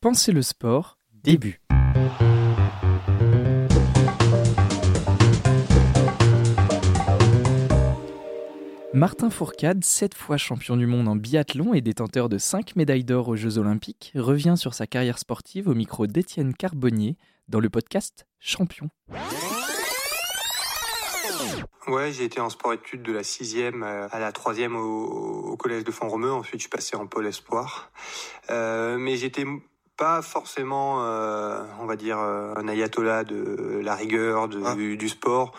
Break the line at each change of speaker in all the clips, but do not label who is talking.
Pensez le sport, début. Martin Fourcade, sept fois champion du monde en biathlon et détenteur de cinq médailles d'or aux Jeux Olympiques, revient sur sa carrière sportive au micro d'Étienne Carbonnier dans le podcast Champion.
Ouais, j'ai été en sport-études de la sixième à la troisième au, collège de Font-Romeu. Ensuite, je suis passé en pôle espoir. Euh, mais j'étais pas forcément, euh, on va dire, euh, un ayatollah de la rigueur, de, ah. du, sport.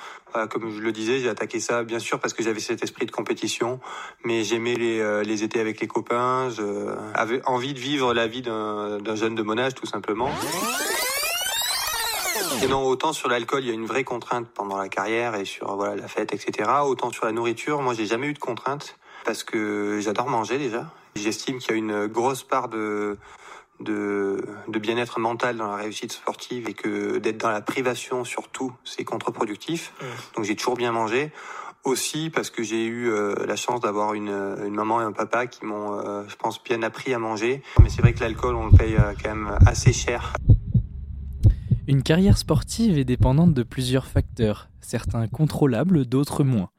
comme je le disais, j'ai attaqué ça, bien sûr, parce que j'avais cet esprit de compétition, mais j'aimais les, euh, les étés avec les copains. J'avais envie de vivre la vie d'un jeune de mon âge, tout simplement. Et non, autant sur l'alcool, il y a une vraie contrainte pendant la carrière et sur voilà la fête, etc. Autant sur la nourriture, moi, j'ai jamais eu de contrainte parce que j'adore manger déjà. J'estime qu'il y a une grosse part de de, de bien-être mental dans la réussite sportive et que d'être dans la privation surtout, c'est contre-productif. Donc j'ai toujours bien mangé. Aussi parce que j'ai eu euh, la chance d'avoir une, une, maman et un papa qui m'ont, euh, je pense, bien appris à manger. Mais c'est vrai que l'alcool, on le paye euh, quand même assez cher.
Une carrière sportive est dépendante de plusieurs facteurs, certains contrôlables, d'autres moins.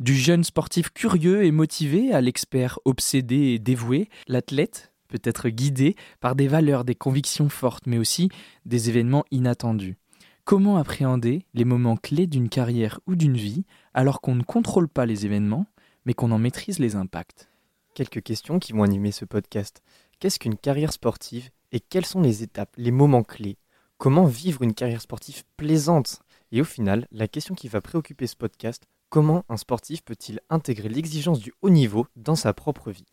Du jeune sportif curieux et motivé à l'expert obsédé et dévoué, l'athlète peut être guidé par des valeurs, des convictions fortes, mais aussi des événements inattendus. Comment appréhender les moments clés d'une carrière ou d'une vie alors qu'on ne contrôle pas les événements, mais qu'on en maîtrise les impacts?
Quelques questions qui vont animer ce podcast. Qu'est-ce qu'une carrière sportive et quelles sont les étapes, les moments clés? Comment vivre une carrière sportive plaisante? Et au final, la question qui va préoccuper ce podcast, comment un sportif peut-il intégrer l'exigence du haut niveau dans sa propre vie?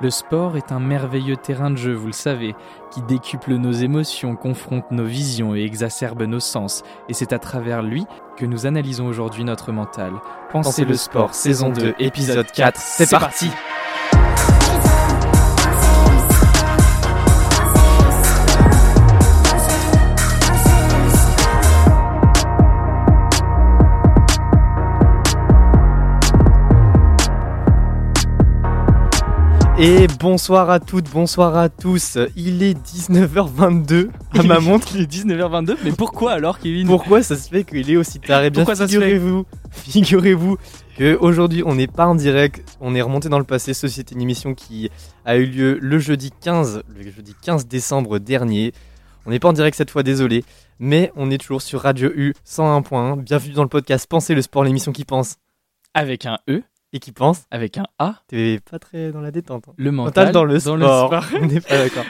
Le sport est un merveilleux terrain de jeu, vous le savez, qui décuple nos émotions, confronte nos visions et exacerbe nos sens. Et c'est à travers lui que nous analysons aujourd'hui notre mental.
Pensez, le sport, saison 2, épisode 4, c'est parti Et bonsoir à toutes, bonsoir à tous. Il est 19h22 à ma montre.
Il est 19h22, mais pourquoi alors, Kevin?
Pourquoi ça se fait qu'il est aussi tard? Eh bien, figurez-vous, figurez-vous que aujourd'hui on n'est pas en direct, on est remonté dans le passé. Ceci est une émission qui a eu lieu le jeudi 15, le jeudi 15 décembre dernier. On n'est pas en direct cette fois, désolé, mais on est toujours sur Radio U 101.1. Bienvenue dans le podcast Pensez le sport, l'émission qui pense.
Avec un E
et qui pense
avec un A.
T'es pas très dans la détente. Hein.
Le mental
dans le sport. On n'est pas d'accord.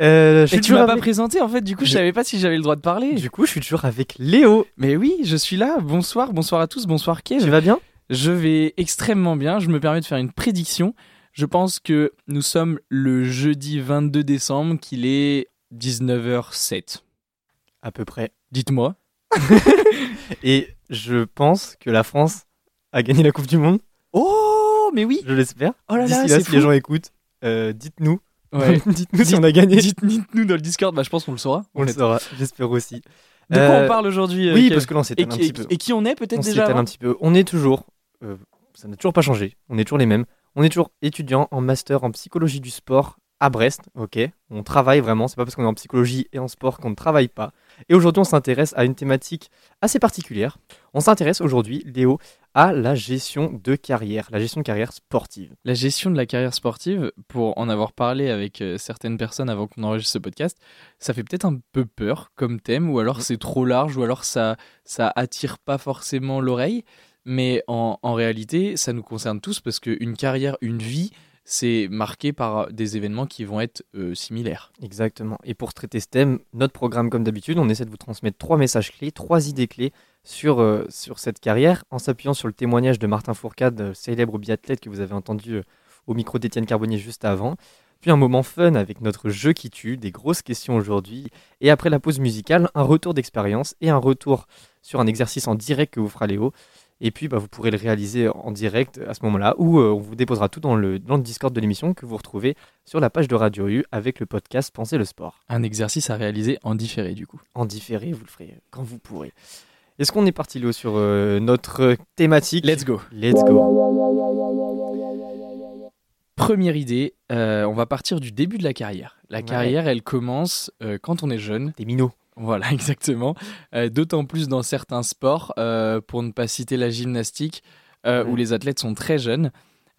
Euh, et tu m'as pas présenté en fait, du coup je... savais pas si j'avais le droit de parler.
Du coup je suis toujours avec Léo.
Mais oui, je suis là. Bonsoir, bonsoir à tous, bonsoir Kev.
Tu vas bien?
Je vais extrêmement bien. Je me permets de faire une prédiction. Je pense que nous sommes le jeudi 22 décembre, qu'il est 19h07.
À peu près.
Dites-moi.
et je pense que la France a gagné la Coupe du Monde.
Oh, mais oui
Je l'espère.
Oh là là,
si les gens écoutent, euh, dites-nous. dites-nous si on a gagné.
Dites-nous dans le Discord, bah, je pense qu'on le saura.
On le saura, j'espère aussi.
De quoi on euh, parle aujourd'hui
euh, Oui, parce que là, on s'étale un petit peu.
Et qui on est peut-être
déjà On un petit peu. On est toujours, ça n'a toujours pas changé, on est toujours les mêmes. On est toujours étudiant en master en psychologie du sport à Brest, ok On travaille vraiment, c'est pas parce qu'on est en psychologie et en sport qu'on ne travaille pas. Et aujourd'hui, on s'intéresse à une thématique assez particulière. On s'intéresse aujourd'hui, Léo, à la gestion de carrière, la gestion de carrière sportive.
La gestion de la carrière sportive, pour en avoir parlé avec euh, certaines personnes avant qu'on enregistre ce podcast, ça fait peut-être un peu peur comme thème, ou alors c'est trop large, ou alors ça, ça attire pas forcément l'oreille. Mais en, en réalité, ça nous concerne tous parce qu'une carrière, une vie, c'est marqué par des événements qui vont être euh, similaires.
Exactement. Et pour traiter ce thème, notre programme, comme d'habitude, on essaie de vous transmettre trois messages clés, trois idées clés sur, euh, sur cette carrière, en s'appuyant sur le témoignage de Martin Fourcade, célèbre biathlète que vous avez entendu euh, au micro d'Étienne Carbonnier juste avant. Puis un moment fun avec notre jeu qui tue, des grosses questions aujourd'hui. Et après la pause musicale, un retour d'expérience et un retour sur un exercice en direct que vous fera Léo. Et puis, bah, vous pourrez le réaliser en direct à ce moment-là, ou euh, on vous déposera tout dans le, dans le Discord de l'émission que vous retrouvez sur la page de Radio U avec le podcast Pensez le sport.
Un exercice à réaliser en différé, du coup.
En différé, vous le ferez quand vous pourrez. Est-ce qu'on est parti, Léo, sur euh, notre thématique?
Let's go.
Let's go.
Première idée, euh, on va partir du début de la carrière. La
Ouais.
carrière, elle commence quand on est jeune.
Des minots.
Voilà, exactement. Euh, D'autant plus dans certains sports, euh, pour ne pas citer la gymnastique, euh,
Ouais.
où les athlètes sont très jeunes.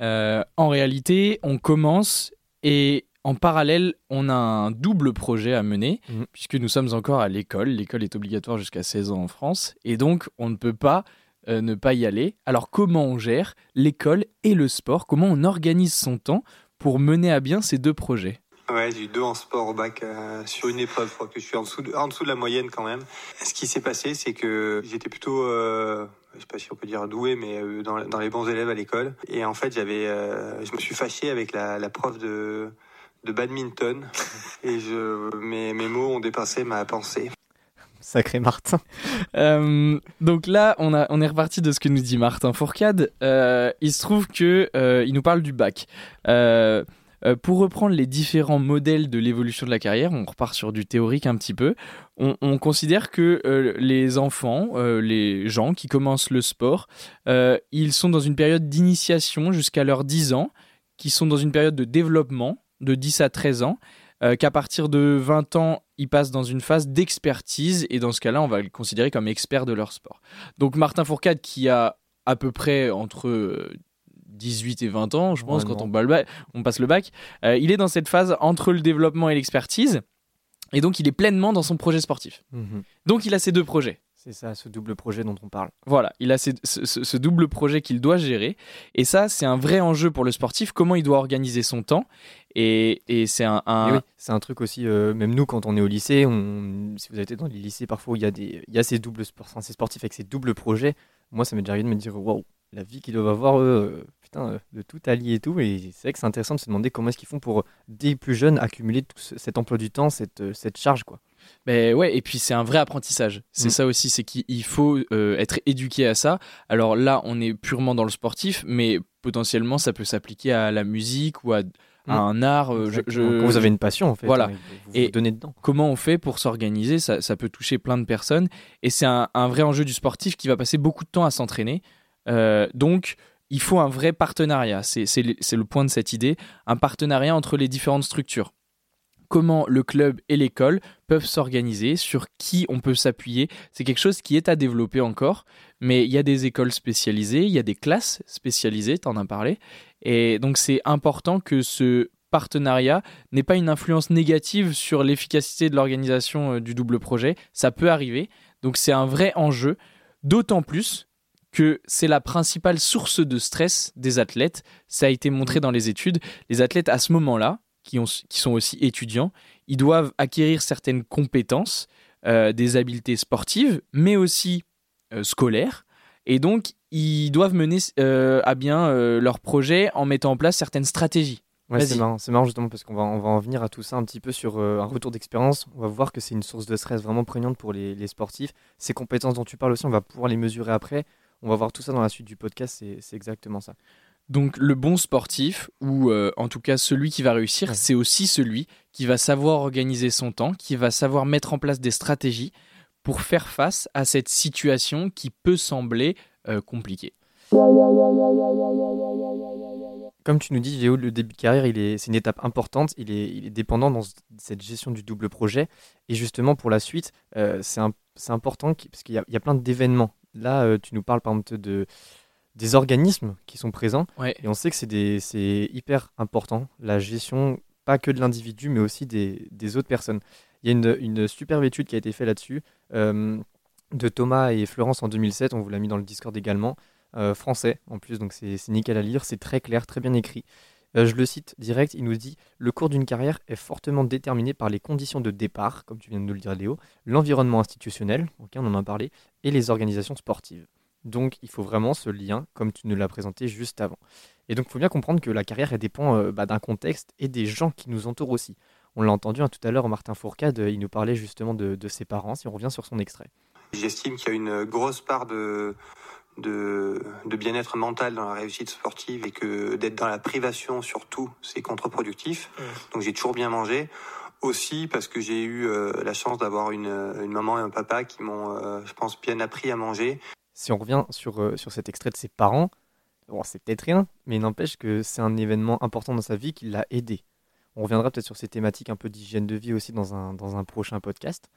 En réalité, on commence et en parallèle, on a un double projet à mener,
Mhm.
puisque nous sommes encore à l'école. L'école est obligatoire jusqu'à 16 ans en France, et donc on ne peut pas ne pas y aller. Alors comment on gère l'école et le sport? Comment on organise son temps pour mener à bien ces deux projets?
Ouais, j'ai eu deux en sport au bac euh, sur une épreuve. Je crois que je suis en dessous de, en dessous de la moyenne quand même. Ce qui s'est passé, c'est que j'étais plutôt, euh, je sais pas si on peut dire doué, mais euh, dans, dans les bons élèves à l'école. Et en fait, j'avais, euh, je me suis fâché avec la, la prof de, de badminton. Et je, mes, mes mots ont dépassé ma pensée.
Sacré Martin.
Euh, donc là, on, a, on est reparti de ce que nous dit Martin Fourcade. Euh, il se trouve que euh, il nous parle du bac. Euh, pour reprendre les différents modèles de l'évolution de la carrière, on repart sur du théorique un petit peu. On, on considère que euh, les enfants, euh, les gens qui commencent le sport, ils sont dans une période d'initiation jusqu'à leurs 10 ans, qui sont dans une période de développement de 10 à 13 ans, qu'à partir de 20 ans, ils passent dans une phase d'expertise, et dans ce cas-là, on va le considérer comme expert de leur sport. Donc Martin Fourcade, qui a à peu près entre 18 et 20 ans, je pense,
Ouais,
quand on, bac- on passe le bac, euh, il est dans cette phase entre le développement et l'expertise, et donc il est pleinement dans son projet sportif.
Mhm.
Donc il a ces deux projets.
C'est ça, ce double projet dont on parle.
Voilà, il a ce, ce- ce double projet qu'il doit gérer. Et ça, c'est un vrai enjeu pour le sportif, comment il doit organiser son temps. Et, et c'est un... un-
Et oui, c'est un truc aussi, euh, même nous, quand on est au lycée, on, si vous avez été dans les lycées, parfois il y a, des, il y a ces doubles ces sportifs avec ces doubles projets. Moi, ça m'est déjà arrivé de me dire, waouh, la vie qu'ils doivent avoir, eux, euh, putain, euh, de tout allier et tout. Et c'est vrai que c'est intéressant de se demander comment est-ce qu'ils font pour, dès plus jeunes, accumuler tout ce- cet emploi du temps, cette, euh, cette charge, quoi.
Ben ouais, et puis c'est un vrai apprentissage. C'est
Mm.
ça aussi, c'est qu'il faut euh, être éduqué à ça. Alors là, on est purement dans le sportif, mais potentiellement, ça peut s'appliquer à la musique ou à, à
Mm.
un art. euh, je- je-
Quand vous avez une passion, en fait,
Voilà.
hein, vous vous,
Et-
donnez dedans.
comment on fait pour s'organiser ça, ça peut toucher plein de personnes et c'est un, un vrai enjeu du sportif qui va passer beaucoup de temps à s'entraîner. Euh, donc, il faut un vrai partenariat. C'est le point de cette idée, un partenariat entre les différentes structures. Comment le club et l'école peuvent s'organiser, sur qui on peut s'appuyer. C'est quelque chose qui est à développer encore, mais il y a des écoles spécialisées, il y a des classes spécialisées, tu en as parlé. Et donc c'est important que ce partenariat n'ait pas une influence négative sur l'efficacité de l'organisation euh, du double projet. Ça peut arriver. Donc c'est un vrai enjeu, d'autant plus que c'est la principale source de stress des athlètes. Ça a été montré dans les études. Les athlètes à ce moment-là, qui, ont, qui sont aussi étudiants, ils doivent acquérir certaines compétences, euh, des habiletés sportives, mais aussi euh, scolaires. Et donc, ils doivent mener euh, à bien leur projet en mettant en place certaines stratégies.
Ouais, c'est marrant, c'est marrant justement parce qu'on va, on va en venir à tout ça un petit peu sur euh, un retour d'expérience. On va voir que c'est une source de stress vraiment prégnante pour les, les sportifs. Ces compétences dont tu parles aussi, on va pouvoir les mesurer après. On va voir tout ça dans la suite du podcast, c'est c'est exactement ça.
Donc le bon sportif, ou euh, en tout cas celui qui va réussir,
Ouais.
c'est aussi celui qui va savoir organiser son temps, qui va savoir mettre en place des stratégies pour faire face à cette situation qui peut sembler euh, compliquée.
Comme tu nous dis, Léo, le début de carrière, il est, c'est une étape importante. Il est, il est dépendant dans ce- cette gestion du double projet. Et justement, pour la suite, euh, c'est c'est important parce qu'il y y a plein d'événements. Là, euh, tu nous parles par exemple de, des organismes qui sont présents.
Ouais.
Et on sait que c'est hyper important, la gestion, pas que de l'individu, mais aussi des, des autres personnes. Il y a une, une superbe étude qui a été faite là-dessus, euh, de Thomas et Florence en 2007, on vous l'a mis dans le Discord également, euh, français en plus, donc c'est c'est nickel à lire, c'est très clair, très bien écrit. Euh, je le cite direct, il nous dit Le cours d'une carrière est fortement déterminé par les conditions de départ, comme tu viens de nous le dire Léo, l'environnement institutionnel, ok, on en a parlé, et les organisations sportives. Donc il faut vraiment ce lien, comme tu nous l'as présenté juste avant. Et donc il faut bien comprendre que la carrière dépend euh, bah, d'un contexte et des gens qui nous entourent aussi. On l'a entendu hein, tout à l'heure, Martin Fourcade, euh, il nous parlait justement de, de ses parents, si on revient sur son extrait.
J'estime qu'il y a une grosse part de, de, de bien-être mental dans la réussite sportive et que d'être dans la privation surtout, c'est contre-productif. Donc j'ai toujours bien mangé. Aussi parce que j'ai eu euh, la chance d'avoir une, une maman et un papa qui m'ont, euh, je pense, bien appris à manger.
Si on revient sur, euh, sur cet extrait de ses parents, bon, c'est peut-être rien, mais il n'empêche que c'est un événement important dans sa vie qui l'a aidé. On reviendra peut-être sur ces thématiques un peu d'hygiène de vie aussi dans un, dans un prochain podcast.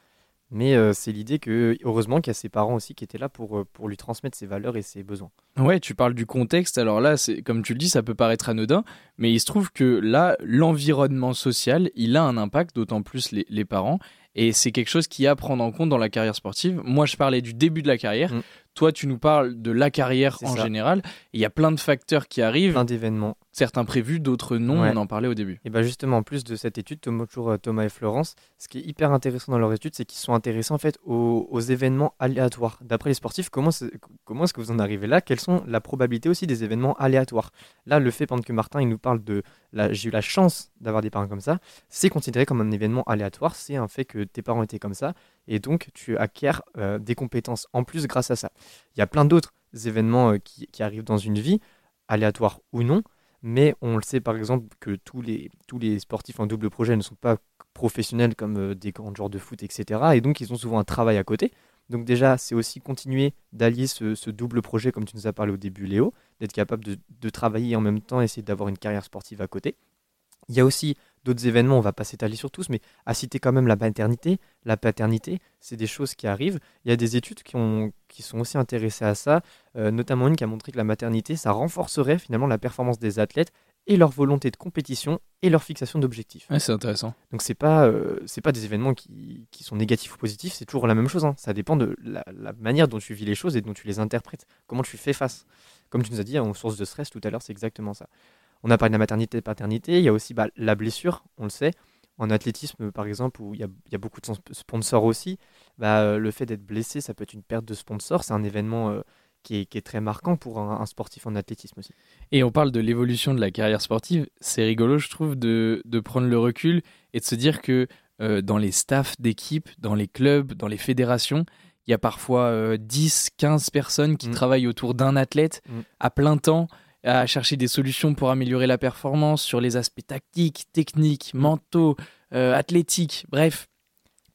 Mais euh, c'est l'idée que, heureusement, qu'il y a ses parents aussi qui étaient là pour, euh, pour lui transmettre ses valeurs et ses besoins.
Ouais, tu parles du contexte. Alors là, c'est comme tu le dis, ça peut paraître anodin, mais il se trouve que là, l'environnement social, il a un impact, d'autant plus les, les parents. Et c'est quelque chose qui a à prendre en compte dans la carrière sportive. Moi, je parlais du début de la carrière.
Mm.
Toi, tu nous parles de la carrière en
ça.
général. Il y a plein de facteurs qui arrivent,
Plein d'événements.
Certains prévus, d'autres non.
Ouais.
On en parlait au début.
Et bien justement, en plus de cette étude, toujours euh, Thomas et Florence, ce qui est hyper intéressant dans leur étude, c'est qu'ils sont intéressés en fait aux, aux événements aléatoires. D'après les sportifs, comment, est-ce que vous en arrivez là? Quelles sont la probabilité aussi des événements aléatoires? Là, le fait pendant que Martin il nous parle de j'ai eu la chance d'avoir des parents comme ça, c'est considéré comme un événement aléatoire. C'est un fait que tes parents étaient comme ça, et donc tu acquiers euh, des compétences en plus grâce à ça. Il y a plein d'autres événements euh, qui, qui arrivent dans une vie, aléatoires ou non, mais on le sait par exemple que tous les, tous les sportifs en double projet ne sont pas professionnels comme euh, des grands joueurs de foot, etc. Et donc ils ont souvent un travail à côté. Donc déjà, c'est aussi continuer d'allier ce, double projet, comme tu nous as parlé au début, Léo, d'être capable de, de travailler en même temps essayer d'avoir une carrière sportive à côté. Il y a aussi d'autres événements, on va pas s'étaler sur tous, mais à citer quand même la maternité, la paternité, c'est des choses qui arrivent. Il y a des études qui, ont, qui sont aussi intéressées à ça, euh, notamment une qui a montré que la maternité, ça renforcerait finalement la performance des athlètes et leur volonté de compétition et leur fixation d'objectifs.
Ouais, c'est intéressant.
Donc c'est pas euh, c'est pas des événements qui, qui sont négatifs ou positifs, c'est toujours la même chose. hein. Ça dépend de la, la manière dont tu vis les choses et dont tu les interprètes, comment tu fais face? Comme tu nous as dit en source de stress tout à l'heure, c'est exactement ça. On a parlé de la maternité et de paternité, il y a aussi bah, la blessure, on le sait. En athlétisme, par exemple, où il y a, il y a beaucoup de sponsors aussi, bah, euh, le fait d'être blessé, ça peut être une perte de sponsor. C'est un événement euh, qui, est, qui est très marquant pour un, un sportif en athlétisme aussi.
Et on parle de l'évolution de la carrière sportive. C'est rigolo, je trouve, de, de prendre le recul et de se dire que euh, dans les staffs d'équipe, dans les clubs, dans les fédérations, il y a parfois euh, 10, 15 personnes qui
Mm.
travaillent autour d'un athlète
Mm.
à plein temps, à chercher des solutions pour améliorer la performance sur les aspects tactiques, techniques, mentaux, euh, athlétiques, bref,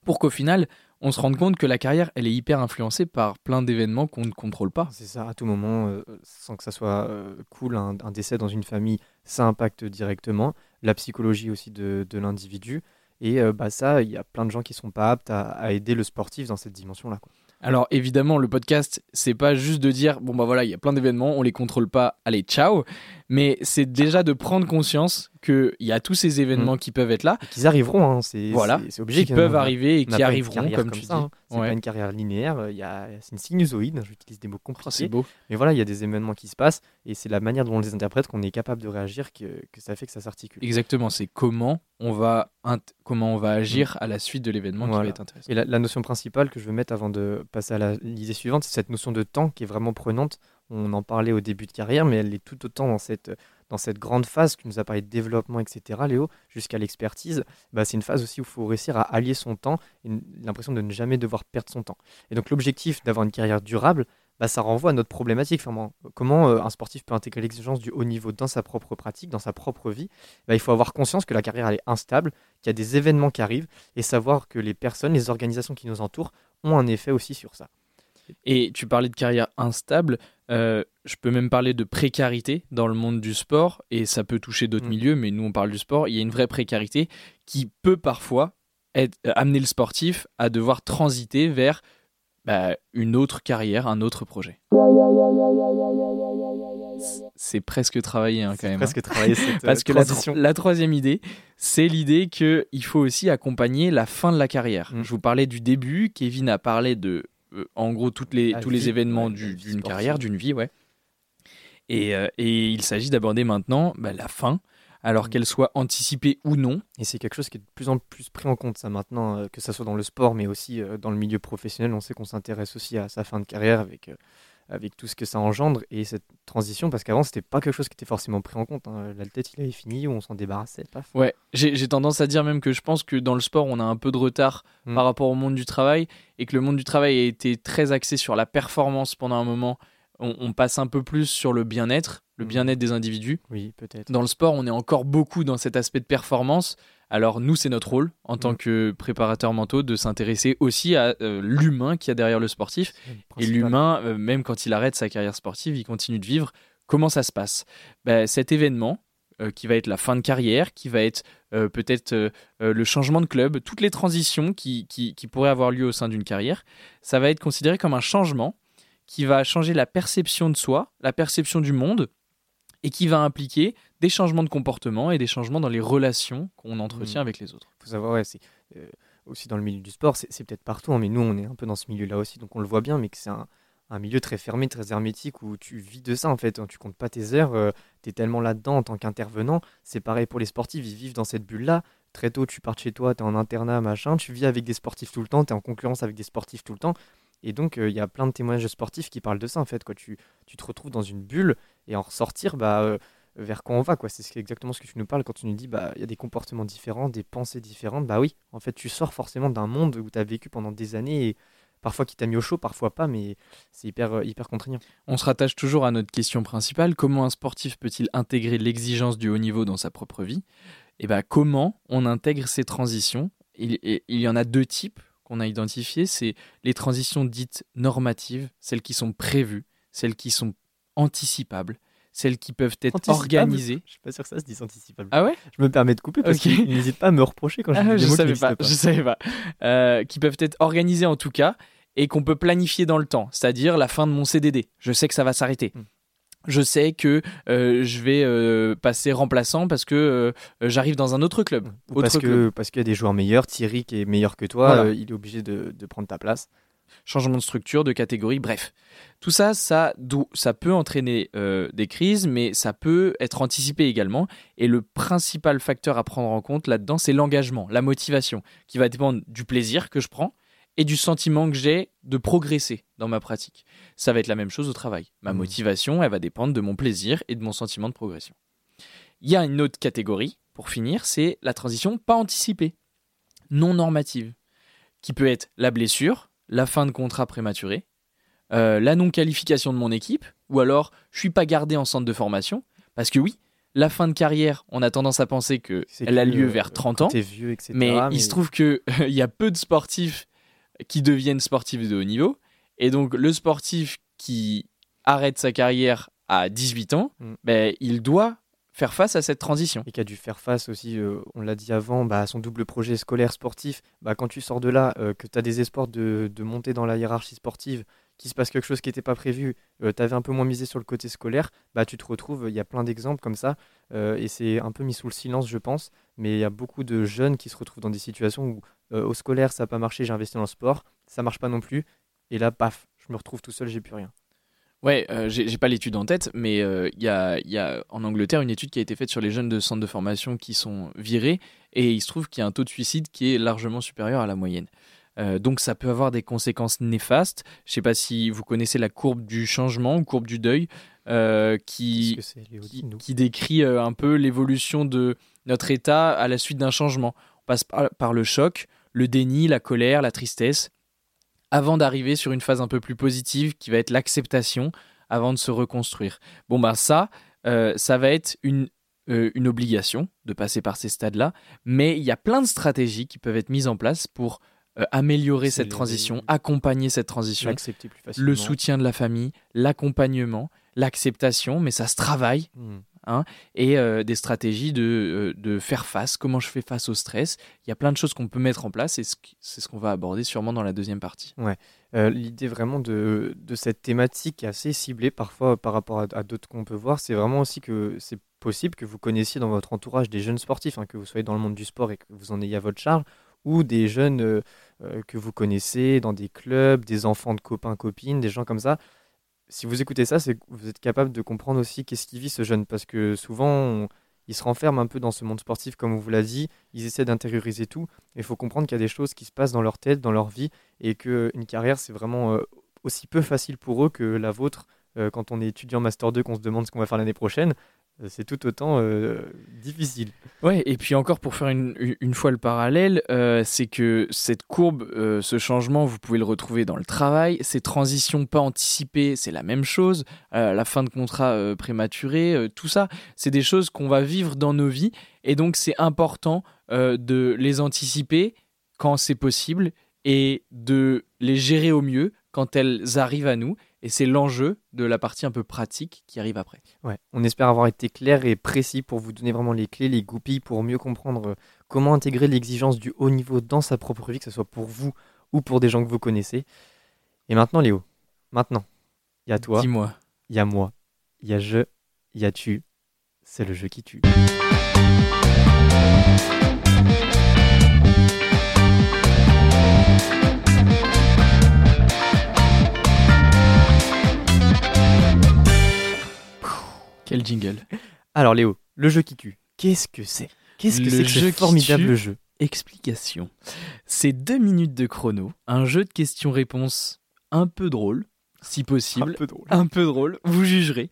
pour qu'au final, on se rende compte que la carrière, elle est hyper influencée par plein d'événements qu'on ne contrôle pas.
C'est ça, à tout moment, euh, sans que ça soit euh, cool, un, décès dans une famille, ça impacte directement la psychologie aussi de, l'individu. Et bah, ça, il y a plein de gens qui sont pas aptes à aider le sportif dans cette dimension-là.
Alors évidemment, le podcast, c'est pas juste de dire bon bah voilà, il y a plein d'événements, on les contrôle pas, allez ciao, mais c'est déjà de prendre conscience que il y a tous ces événements qui peuvent être là,
qu'ils arriveront, hein, c'est
Voilà,
c'est- obligé.
qui peuvent arriver et qui arriveront comme tu
ça,
dis.
hein. C'est
Ouais.
pas une carrière linéaire, il y a- c'est une sinusoïde, j'utilise des mots
Oh,
compliqués.
c'est beau.
mais voilà, il y a des événements qui se passent et c'est la manière dont on les interprète qu'on est capable de réagir que, que ça fait que ça s'articule.
Exactement, c'est comment on va int- comment on va agir à la suite de l'événement qui va être intéressant.
Et la, la notion principale que je veux mettre avant de passer à la- l'idée suivante, c'est cette notion de temps qui est vraiment prenante. On en parlait au début de carrière, mais elle est tout autant dans cette, dans cette grande phase que nous a parlé de développement, etc., Léo, jusqu'à l'expertise. Bah, c'est une phase aussi où il faut réussir à allier son temps et l'impression de ne jamais devoir perdre son temps. Et donc l'objectif d'avoir une carrière durable, bah, ça renvoie à notre problématique. Comment euh, un sportif peut intégrer l'exigence du haut niveau dans sa propre pratique, dans sa propre vie? Bah, Il faut avoir conscience que la carrière est instable, qu'il y a des événements qui arrivent et savoir que les personnes, les organisations qui nous entourent ont un effet aussi sur ça.
Et tu parlais de carrière instable, euh, je peux même parler de précarité dans le monde du sport, et ça peut toucher d'autres
Mm.
milieux, mais nous on parle du sport, il y a une vraie précarité qui peut parfois être- euh, amener le sportif à devoir transiter vers bah, une autre carrière, un autre projet. C'est presque travaillé hein, quand même. hein.
presque travailler cette
Parce
euh,
que la, tro- la troisième idée, c'est l'idée qu'il faut aussi accompagner la fin de la carrière.
Mm.
Je vous parlais du début, Kevin a parlé de, euh, en gros, toutes les,
La
tous les événements
ouais,
du- d'une carrière, d'une vie, ouais. Et, euh, et il s'agit d'aborder maintenant bah, la fin, alors
Mm.
qu'elle soit anticipée ou non.
Et c'est quelque chose qui est de plus en plus pris en compte, ça maintenant, euh, que ça soit dans le sport, mais aussi euh, dans le milieu professionnel. On sait qu'on s'intéresse aussi à sa fin de carrière avec, euh, avec tout ce que ça engendre et cette transition, parce qu'avant, c'était pas quelque chose qui était forcément pris en compte. hein. L'athlète, il avait fini, on s'en débarrassait, paf.
Ouais, j'ai tendance à dire même que je pense que dans le sport, on a un peu de retard
Mm.
par rapport au monde du travail et que le monde du travail a été très axé sur la performance pendant un moment. On, on passe un peu plus sur le bien-être, le
Mm.
bien-être des individus.
Oui, peut-être.
Dans le sport, on est encore beaucoup dans cet aspect de performance. Alors nous, c'est notre rôle en tant
Mm.
que préparateurs mentaux de s'intéresser aussi à euh, l'humain qui y a derrière le sportif.
Le
Et l'humain, euh, même quand il arrête sa carrière sportive, il continue de vivre Comment ça se passe? Ben, Cet événement, euh, qui va être la fin de carrière, qui va être peut-être le changement de club, toutes les transitions qui, qui, qui pourraient avoir lieu au sein d'une carrière, ça va être considéré comme un changement qui va changer la perception de soi, la perception du monde, et qui va impliquer des changements de comportement et des changements dans les relations qu'on entretient
Mmh.
avec les autres.
faut savoir, ouais, c'est euh, aussi dans le milieu du sport, c'est peut-être partout, hein, mais nous, on est un peu dans ce milieu-là aussi, donc on le voit bien, mais que c'est un, un milieu très fermé, très hermétique, où tu vis de ça, en fait. hein, tu comptes pas tes heures, tu es tellement là-dedans en tant qu'intervenant. C'est pareil pour les sportifs, ils vivent dans cette bulle-là. Très tôt, tu pars de chez toi, tu es en internat, machin, tu vis avec des sportifs tout le temps, tu es en concurrence avec des sportifs tout le temps. Et donc, euh, il y a plein de témoignages sportifs qui parlent de ça, en fait. Quoi. Tu, tu te retrouves dans une bulle, et en ressortir, bah, euh, vers quoi on va, quoi. C'est ce- exactement ce que tu nous parles quand tu nous dis, bah, il y a des comportements différents, des pensées différentes. Bah oui, en fait, tu sors forcément d'un monde où tu as vécu pendant des années, et parfois qui t'a mis au chaud, parfois pas, mais c'est hyper, euh, hyper contraignant.
On se rattache toujours à notre question principale, comment un sportif peut-il intégrer l'exigence du haut niveau dans sa propre vie? Et ben comment on intègre ces transitions? Il, il y en a deux types qu'on a identifiés, c'est les transitions dites normatives, celles qui sont prévues, celles qui sont anticipables, celles qui peuvent être organisées.
Je suis pas sûr que ça se dise anticipable.
Ah ouais?
Je me permets de couper parce
Ok.
qu'il n'hésite pas à me reprocher quand je
Ah,
dis des
je
mots qui
savais
n'existent
pas, je savais pas. Euh, qui peuvent être organisées en tout cas et qu'on peut planifier dans le temps, c'est-à-dire la fin de mon CDD. Je sais que ça va s'arrêter.
Mm.
Je sais que euh, je vais euh, passer remplaçant parce que euh, j'arrive dans un autre club. Autre
parce
club.
que parce qu'il y a des joueurs meilleurs, Thierry qui est meilleur que toi,
Voilà.
il est obligé de, de prendre ta place.
changement de structure, de catégorie, bref. Tout ça, ça, ça peut entraîner des crises, mais ça peut être anticipé également. Et le principal facteur à prendre en compte là-dedans, c'est l'engagement, la motivation, qui va dépendre du plaisir que je prends et du sentiment que j'ai de progresser dans ma pratique. Ça va être la même chose au travail. Ma
Mhm.
motivation, elle va dépendre de mon plaisir et de mon sentiment de progression. Il y a une autre catégorie, pour finir, c'est la transition pas anticipée, non normative, qui peut être la blessure, la fin de contrat prématuré, euh, la non-qualification de mon équipe, ou alors je suis pas gardé en centre de formation, parce que oui, la fin de carrière, on a tendance à penser qu'elle
C'est
a
que,
lieu
euh,
vers 30
quand
ans,
vieux, etc.
mais, il se trouve qu'il y a peu de sportifs qui deviennent sportifs de haut niveau, et donc le sportif qui arrête sa carrière à 18 ans,
Mm.
ben, il doit faire face à cette transition.
et qui a dû faire face aussi, euh, on l'a dit avant, bah, à son double projet scolaire sportif. Bah, quand tu sors de là, euh, que tu as des espoirs de, de monter dans la hiérarchie sportive, qu'il se passe quelque chose qui n'était pas prévu, tu avais un peu moins misé sur le côté scolaire, bah, tu te retrouves, il y a plein d'exemples comme ça, euh, et c'est un peu mis sous le silence, je pense, mais il y a beaucoup de jeunes qui se retrouvent dans des situations où euh, au scolaire, ça n'a pas marché, j'ai investi dans le sport, ça marche pas non plus, et là, paf, je me retrouve tout seul, j'ai plus rien.
Ouais, euh, j'ai pas l'étude en tête, mais euh, il y a en Angleterre une étude qui a été faite sur les jeunes de centres de formation qui sont virés, et il se trouve qu'il y a un taux de suicide qui est largement supérieur à la moyenne. Euh, donc ça peut avoir des conséquences néfastes. Je sais pas si vous connaissez la courbe du changement ou courbe du deuil, euh, qui, qui, décrit euh, un peu l'évolution de notre état à la suite d'un changement. On passe par, par le choc, le déni, la colère, la tristesse, avant d'arriver sur une phase un peu plus positive qui va être l'acceptation avant de se reconstruire. Bon ben ça, euh, ça va être une, euh, une obligation de passer par ces stades-là, mais il y a plein de stratégies qui peuvent être mises en place pour euh, améliorer cette transition, accepter cette transition,
plus
le soutien de la famille, l'accompagnement, l'acceptation, mais ça se travaille
Hmm.
et euh, des stratégies de, euh, de faire face, comment je fais face au stress. Il y a plein de choses qu'on peut mettre en place et c'est ce qu'on va aborder sûrement dans la deuxième partie.
Euh, L'idée vraiment de, de cette thématique assez ciblée parfois par rapport à, à d'autres qu'on peut voir, c'est vraiment aussi que c'est possible que vous connaissiez dans votre entourage des jeunes sportifs, hein, que vous soyez dans le monde du sport et que vous en ayez à votre charge, ou des jeunes euh, euh, que vous connaissez dans des clubs, des enfants de copains, copines, des gens comme ça. Si vous écoutez ça, vous êtes capable de comprendre aussi qu'est-ce qui vit ce jeune, parce que souvent, on- ils se renferment un peu dans ce monde sportif, comme on vous l'a dit, ils essaient d'intérioriser tout, il faut comprendre qu'il y a des choses qui se passent dans leur tête, dans leur vie, et qu'une carrière, c'est vraiment euh, aussi peu facile pour eux que la vôtre. Euh, quand on est étudiant Master 2, qu'on se demande ce qu'on va faire l'année prochaine, euh, c'est tout autant euh, difficile.
Ouais, et puis encore pour faire une, une- fois le parallèle, euh, c'est que cette courbe, euh, ce changement, vous pouvez le retrouver dans le travail. Ces transitions pas anticipées, c'est la même chose. Euh, la fin de contrat euh, prématuré, euh, tout ça, c'est des choses qu'on va vivre dans nos vies. Et donc c'est important euh, de les anticiper quand c'est possible et de les gérer au mieux quand elles arrivent à nous Et c'est l'enjeu de la partie un peu pratique qui arrive après.
Ouais, on espère avoir été clair et précis pour vous donner vraiment les clés, les goupilles pour mieux comprendre euh, comment intégrer l'exigence du haut niveau dans sa propre vie, que ce soit pour vous ou pour des gens que vous connaissez. Et maintenant, Léo, maintenant, il y a toi,
Dis-moi.
il y a moi, il y a je, il y a tu. C'est le jeu qui tue.
Quel jingle.
Alors Léo, le jeu qui tue, qu'est-ce que c'est? Qu'est-ce que c'est que
jeu
ce formidable
tue.
jeu?
Explication. C'est deux minutes de chrono, un jeu de questions-réponses un peu drôle, si possible.
peu drôle.
Un peu drôle, vous jugerez.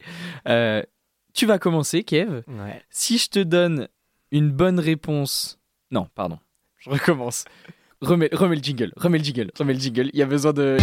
Euh, tu vas commencer, Kev.
Ouais.
Si je te donne une bonne réponse. Non, pardon. Je recommence. Remets, remets le jingle, remets le jingle, remets le jingle. Il y a besoin de.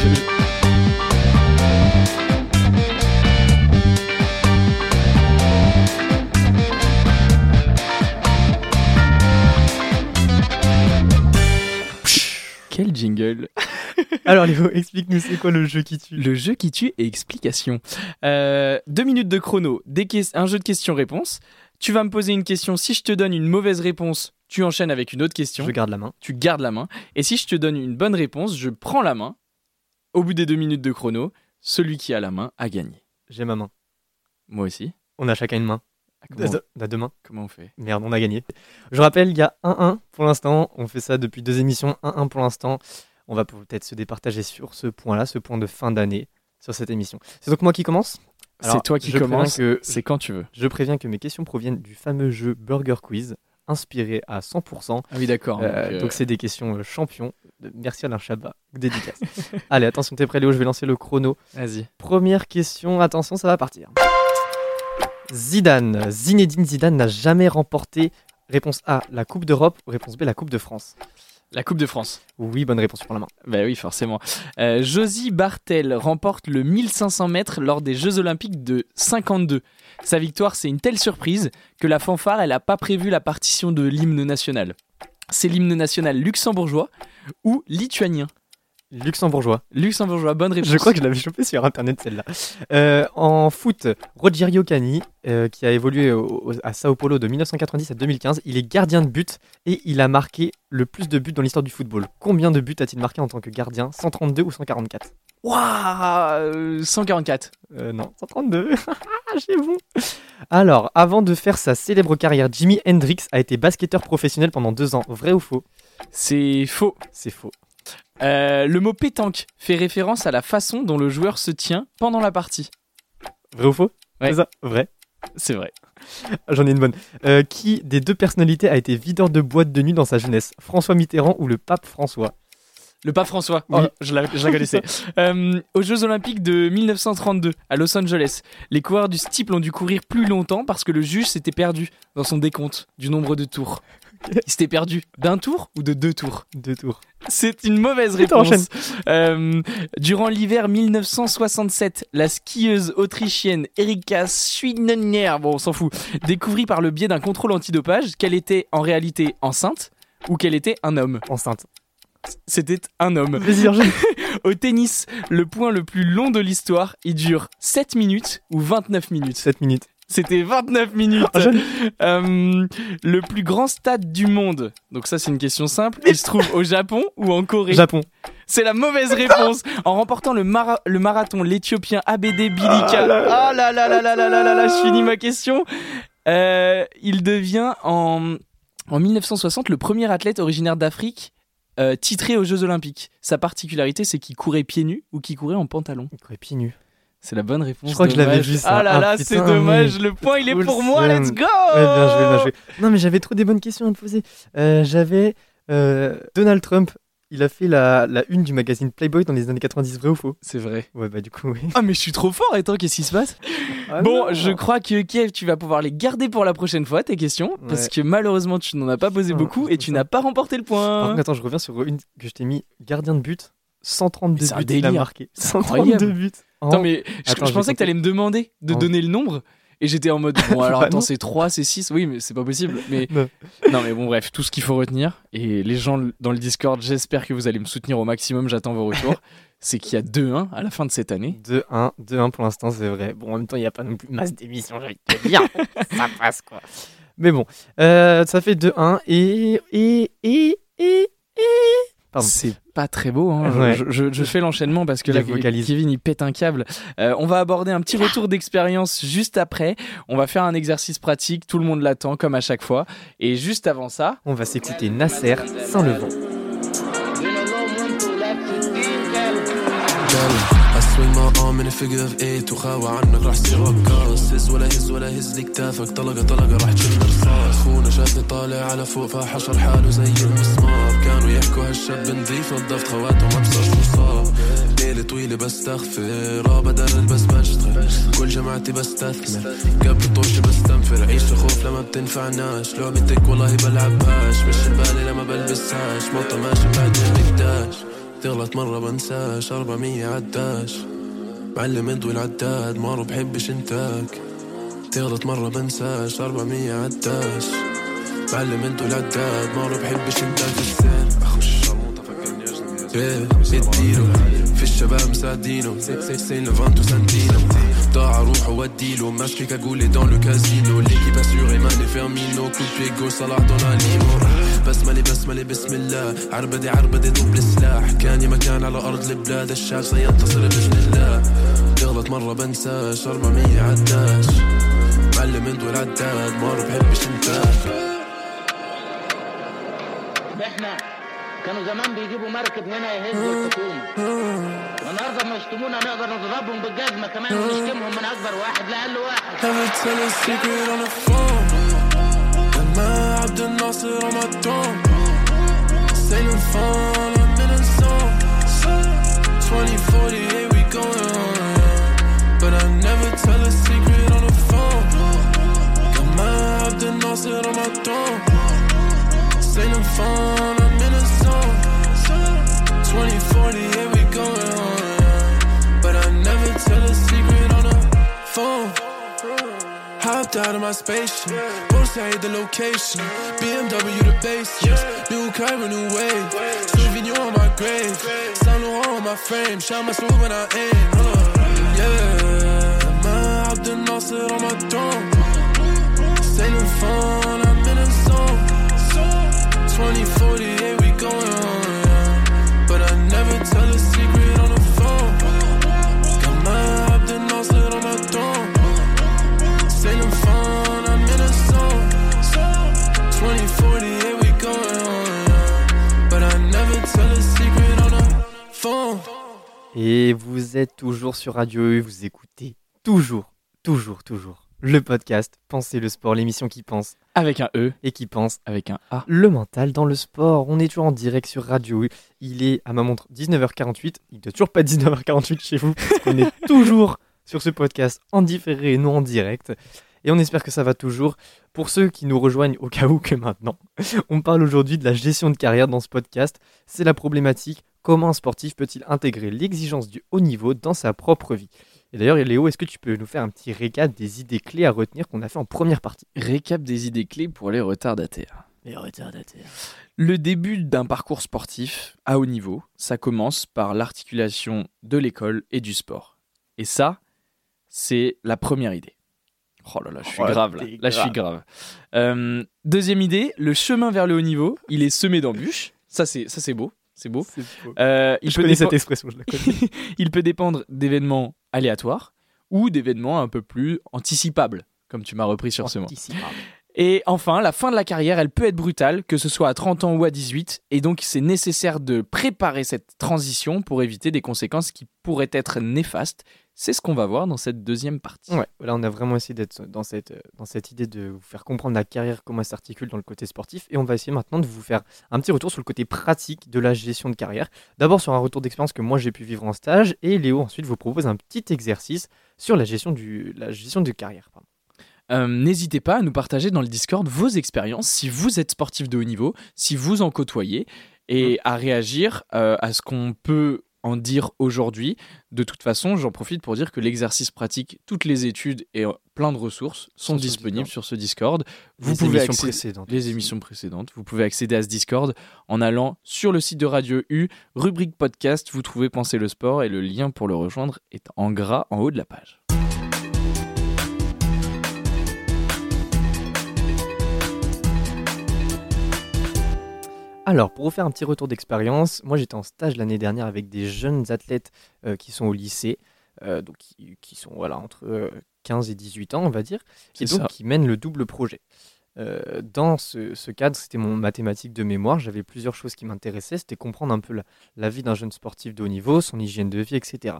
Alors Léo, explique-nous c'est quoi le jeu qui tue?
Le jeu qui tue et explication. Euh, deux minutes de chrono, des un jeu de questions-réponses. Tu vas me poser une question. Si je te donne une mauvaise réponse, tu enchaînes avec une autre question.
Je garde la main.
Tu gardes la main. Et si je te donne une bonne réponse, je prends la main. Au bout des deux minutes de chrono, celui qui a la main a gagné.
J'ai ma main.
Moi aussi.
On a chacun une main.
Ah, Comment,
On a deux mains.
comment on fait?
Merde, on a gagné. Je rappelle, il y a 1-1 pour l'instant. On fait ça depuis deux émissions. 1-1 pour l'instant. On va peut-être se départager sur ce point-là, ce point de fin d'année, sur cette émission. C'est donc moi qui commence.
C'est toi qui
que-
C'est quand tu veux.
Je préviens que mes questions proviennent du fameux jeu Burger Quiz, inspiré à 100%.
Ah oui, d'accord.
Euh,
donc, euh,
Donc c'est des questions euh, champions. Merci Alain Chabat. Dédicace. Allez, attention, t'es prêt Léo Je vais lancer le chrono.
Vas-y.
Première question, attention, ça va partir. Zidane, Zinedine Zidane n'a jamais remporté. Réponse A, la Coupe d'Europe. Réponse B, la Coupe de France.
La Coupe de France.
Oui, bonne réponse pour la main.
Bah oui, forcément. Euh, Josie Bartel remporte le 1500 mètres lors des Jeux Olympiques de 52. Sa victoire, c'est une telle surprise que la fanfare, elle n'a pas prévu la partition de l'hymne national. C'est l'hymne national luxembourgeois ou lituanien
Luxembourgeois.
Luxembourgeois, bonne réponse.
Je crois que je l'avais chopé sur internet celle-là. Euh, en foot, Rogerio Cani, euh, qui a évolué au- au- à Sao Paulo de 1990 à 2015, il est gardien de but et il a marqué le plus de buts dans l'histoire du football. Combien de buts a-t-il marqué en tant que gardien? 132 ou 144
Waouh euh, 144.
Euh, non, 132. J'ai bon. Alors, avant de faire sa célèbre carrière, Jimi Hendrix a été basketteur professionnel pendant deux ans. Vrai ou faux?
C'est faux.
C'est faux.
Euh, le mot pétanque fait référence à la façon dont le joueur se tient pendant la partie.
Vrai ou faux?
Ouais.
C'est ça? Vrai.
C'est vrai.
J'en ai une bonne. Euh, qui des deux personnalités a été videur de boîte de nuit dans sa jeunesse? François Mitterrand ou le pape François?
Le pape François,
Oui.
oh, je, la, je la connaissais. Euh, aux Jeux Olympiques de 1932 à Los Angeles, les coureurs du steeple ont dû courir plus longtemps parce que le juge s'était perdu dans son décompte du nombre de tours. Il s'était perdu d'un tour ou de deux tours
Deux tours.
C'est une mauvaise réponse. Euh, durant l'hiver 1967, la skieuse autrichienne Erika Schwinner, bon on s'en fout, découvrit par le biais d'un contrôle antidopage qu'elle était en réalité enceinte ou qu'elle était un homme.
Enceinte.
C'était un homme. Au tennis, le point le plus long de l'histoire, il dure 7 minutes ou 29 minutes
7 minutes.
C'était 29 minutes.
Enchaîne.
Euh, le plus grand stade du monde. Donc ça c'est une question simple. Il se trouve au Japon ou en Corée
Japon.
C'est la mauvaise réponse. En remportant le, mara- le marathon, l'Éthiopien Abede Bilika.
Ah là là.
Ah là là là là là là là là, je finis ma question. Euh, il devient en, en 1960 le premier athlète originaire d'Afrique euh, titré aux Jeux Olympiques. Sa particularité, c'est qu'il courait pieds nus ou qu'il courait en pantalon.
Il courait pieds nus.
C'est la bonne réponse.
Je crois que je l'avais vu, ça.
Ah là
Ah,
là, c'est dommage.
mais-
Le point, il est pour moi. Let's go.
Ouais, bien joué, bien joué. Non, mais j'avais trop des bonnes questions à te poser. Euh, j'avais euh, Donald Trump. Il a fait la, la une du magazine Playboy dans les années 90, vrai ou faux?
C'est vrai.
Ouais, bah du coup, oui.
Ah mais je suis trop fort. Attends, qu'est-ce qui se passe?
Ah
Bon,
non.
je crois que Kev, tu vas pouvoir les garder pour la prochaine fois, tes questions, parce que malheureusement, tu n'en as pas posé
Putain,
beaucoup et tu n'as pas remporté le
Par
point.
contre, attends, je reviens sur une que je t'ai mis gardien de but. 132
Mais c'est un
buts, il a marqué.
C'est incroyable.
132 buts.
Attends,
Oh.
mais je,
Attends,
je
je
pensais que tu allais me demander de
Oh.
donner le nombre, Et j'étais en mode, bon, alors
Bah
attends, c'est 3, c'est 6, oui, mais c'est pas possible. Mais
Non.
non, mais bon, bref, tout ce qu'il faut retenir, et les gens dans le Discord, j'espère que vous allez me soutenir au maximum, j'attends vos retours, c'est qu'il y a 2-1 à la fin de cette année.
2-1, 2-1 pour l'instant, c'est vrai. Bon, en même temps, il n'y a pas non plus masse d'émissions, j'ai envie de te dire. ça passe, quoi. Mais bon, euh, ça fait 2-1 et, et, et, et, et... Pardon.
C'est pas très beau, hein. Je-
Ouais.
je, je- je fais l'enchaînement parce que là,
vocalise.
Kevin, il pète un câble. Euh, on va aborder un petit retour d'expérience juste après. On va faire un exercice pratique, tout le monde l'attend, comme à chaque fois. Et juste avant ça,
On va s'écouter Nasser sans le vent.
Arm in a figure of eight وخاوى عنك. راح تصير رقاص هز ولا هز ولا هز لي كتافك طلقة طلقة راح تشيل رصاص خونا شافني طالع على فوق فحشر حاله زي المسمار كانوا يحكوا هالشاب نظيف نظفت خواته ما بصير شو صار. ليلة طويلة بستغفر آه بدل بس بشتغل كل جماعتي بستثمر قبل طوشي بستنفر عيش خوف لما بتنفعناش. لعبتك والله بلعبهاش مش بالي لما بلبسهاش. مطة ماشي بعد المقداش تغلط مرة بنساش 400 عداش. معلم اضوي العداد مارو بحبش انتاك. تغلط مرة بنساش 400 عداش. معلم اضوي العداد مارو بحبش انتاك. السير أخش. اديله في الشباب مساعدينه سين لفانتو سانتينو ضاع روحه وديله ماسكيك اقولي دون لو كازينو ليكيب اسيوري ماني فيرمينو كل بي جول صلاح دوناليمو بسملي بسملي بسم الله. عربدي عربدي ضب السلاح كان يا مكان على أرض البلاد. الشعب سينتصر باذن الله. تغلط مرة بنساش 400 عداش. معلم اندو العداد. مارو بحبش انتاك
إحنا كانوا زمان بيجيبوا مركب هنا يهزوا الحكومة والنهارده لما يشتمونا نقدر نضربهم بالجزمة كمان ونشتمهم من أكبر واحد لأقل واحد.
Phone. عبد الناصر my fun, I'm in a zone. 2048 we going on. But I never tell a secret on the phone. لما عبد الناصر on my throne fun, 2048 we going. On But I never tell a secret on the phone. Hopped out of my spaceship, Boursaid the location, BMW the base, yes. New Cairo, new wave, souvenir on my grave, Saint on my frame, shine my sword when I aim, uh, yeah. My Abdel Nasser on my throne, sailing fun, I'm in a zone. 2048,
Et vous êtes toujours sur Radio E, vous écoutez toujours, toujours, toujours le podcast Pensez le sport, l'émission qui pense
avec un E,
et qui pense
avec un A.
le mental dans le sport. On est toujours en direct sur Radio U. Il est à ma montre 19h48. Il doit toujours pas être 19h48 chez vous parce qu'on est toujours sur ce podcast en différé et non en direct. Et on espère que ça va toujours. Pour ceux qui nous rejoignent au cas où que maintenant, on parle aujourd'hui de la gestion de carrière dans ce podcast. C'est la problématique comment un sportif peut-il intégrer l'exigence du haut niveau dans sa propre vie? Et d'ailleurs, Léo, est-ce que tu peux nous faire un petit récap des idées clés à retenir qu'on a fait en première partie?
Récap des idées clés pour les retardataires.
Les retardataires.
Le début d'un parcours sportif à haut niveau, ça commence par l'articulation de l'école et du sport. Et ça, c'est la première idée. Oh là là, je suis
Oh,
grave là. je suis grave. Euh, deuxième idée, le chemin vers le haut niveau, il est semé d'embûches. Ça, c'est ça, c'est beau. C'est beau. Euh, il,
Je
peut
connais cette expression, je la connais.
il peut dépendre d'événements aléatoires ou d'événements un peu plus anticipables, comme tu m'as repris sur ce mot.
Anticipable.
Et enfin, la fin de la carrière, elle peut être brutale, que ce soit à 30 ans ou à 18, et donc c'est nécessaire de préparer cette transition pour éviter des conséquences qui pourraient être néfastes. C'est ce qu'on va voir dans cette deuxième partie.
Ouais, là on a vraiment essayé d'être dans cette, euh, dans cette idée de vous faire comprendre la carrière, comment elle s'articule dans le côté sportif. Et on va essayer maintenant de vous faire un petit retour sur le côté pratique de la gestion de carrière. D'abord sur un retour d'expérience que moi j'ai pu vivre en stage. Et Léo ensuite vous propose un petit exercice sur la gestion, du, la gestion de carrière. pardon.
Euh, N'hésitez pas à nous partager dans le Discord vos expériences, si vous êtes sportif de haut niveau, si vous en côtoyez, et à réagir euh, à ce qu'on peut en dire aujourd'hui. De toute façon, j'en profite pour dire que l'exercice pratique, toutes les études et euh, plein de ressources sont, disponibles sur ce Discord. Vous
Les
pouvez
émissions précédentes
les émissions précédentes. Vous pouvez accéder à ce Discord en allant sur le site de Radio U, rubrique podcast. Vous trouvez Penser le sport et le lien pour le rejoindre est en gras en haut de la page.
Alors, pour vous faire un petit retour d'expérience, moi j'étais en stage l'année dernière avec des jeunes athlètes euh, qui sont au lycée, euh, donc qui, qui sont voilà, entre euh, 15 et 18 ans, on va dire, et donc
ça.
qui mènent le double projet. Euh, dans ce, ce cadre, c'était mon mathématique de mémoire, j'avais plusieurs choses qui m'intéressaient, c'était comprendre un peu la, la vie d'un jeune sportif de haut niveau, son hygiène de vie, etc.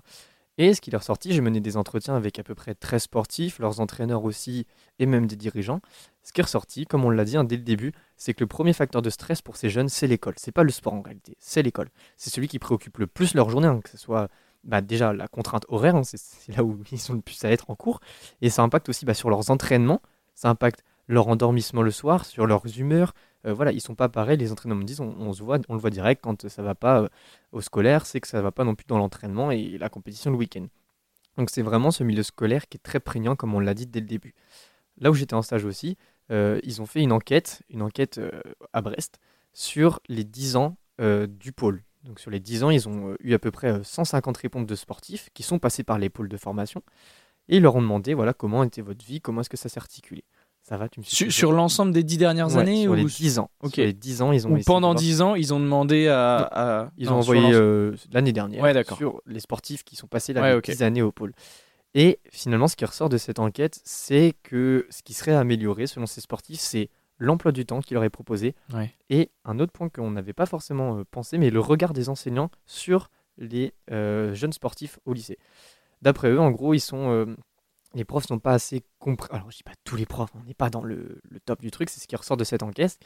Et ce qui est ressorti, j'ai mené des entretiens avec à peu près 13 sportifs, leurs entraîneurs aussi, et même des dirigeants. Ce qui est ressorti, comme on l'a dit hein, dès le début, c'est que le premier facteur de stress pour ces jeunes, c'est l'école. C'est pas le sport en réalité, c'est l'école. C'est celui qui préoccupe le plus leur journée, hein, que ce soit bah, déjà la contrainte horaire, hein, c'est- là où ils sont le plus à être en cours, et ça impacte aussi bah, sur leurs entraînements, ça impacte leur endormissement le soir, sur leurs humeurs. Euh, voilà, ils sont pas pareils. Les entraîneurs me disent, on, se voit, on le voit direct quand ça va pas euh, au scolaire, c'est que ça va pas non plus dans l'entraînement et la compétition le week-end. Donc c'est vraiment ce milieu scolaire qui est très prégnant, comme on l'a dit dès le début. Là où j'étais en stage aussi, euh, ils ont fait une enquête, une enquête à Brest, sur les 10 ans du pôle. Donc sur les 10 ans, ils ont eu à peu près euh, 150 réponses de sportifs qui sont passés par les pôles de formation. Et ils leur ont demandé voilà, comment était votre vie, comment est-ce que ça s'est articulé. Ça va, tu me suis
Sur, l'ensemble des dix dernières
Ouais,
années
sur
ou,
les 10 ans.
Ok.
Sur les 10 ans, ils ont
ou
essayé de
pendant 10 ans, ils ont demandé à. à-
Ils
non,
ont envoyé euh, l'année dernière
Ouais, d'accord.
sur les sportifs qui sont passés là
Ouais.
10 années au pôle. Et finalement, ce qui ressort de cette enquête, c'est que ce qui serait amélioré selon ces sportifs, c'est l'emploi du temps qui leur est proposé.
Ouais.
Et un autre point qu'on n'avait pas forcément euh, pensé, mais le regard des enseignants sur les euh, jeunes sportifs au lycée. D'après eux, en gros, ils sont, les profs sont pas assez compris. Alors, je dis pas tous les profs, on n'est pas dans le, top du truc, c'est ce qui ressort de cette enquête,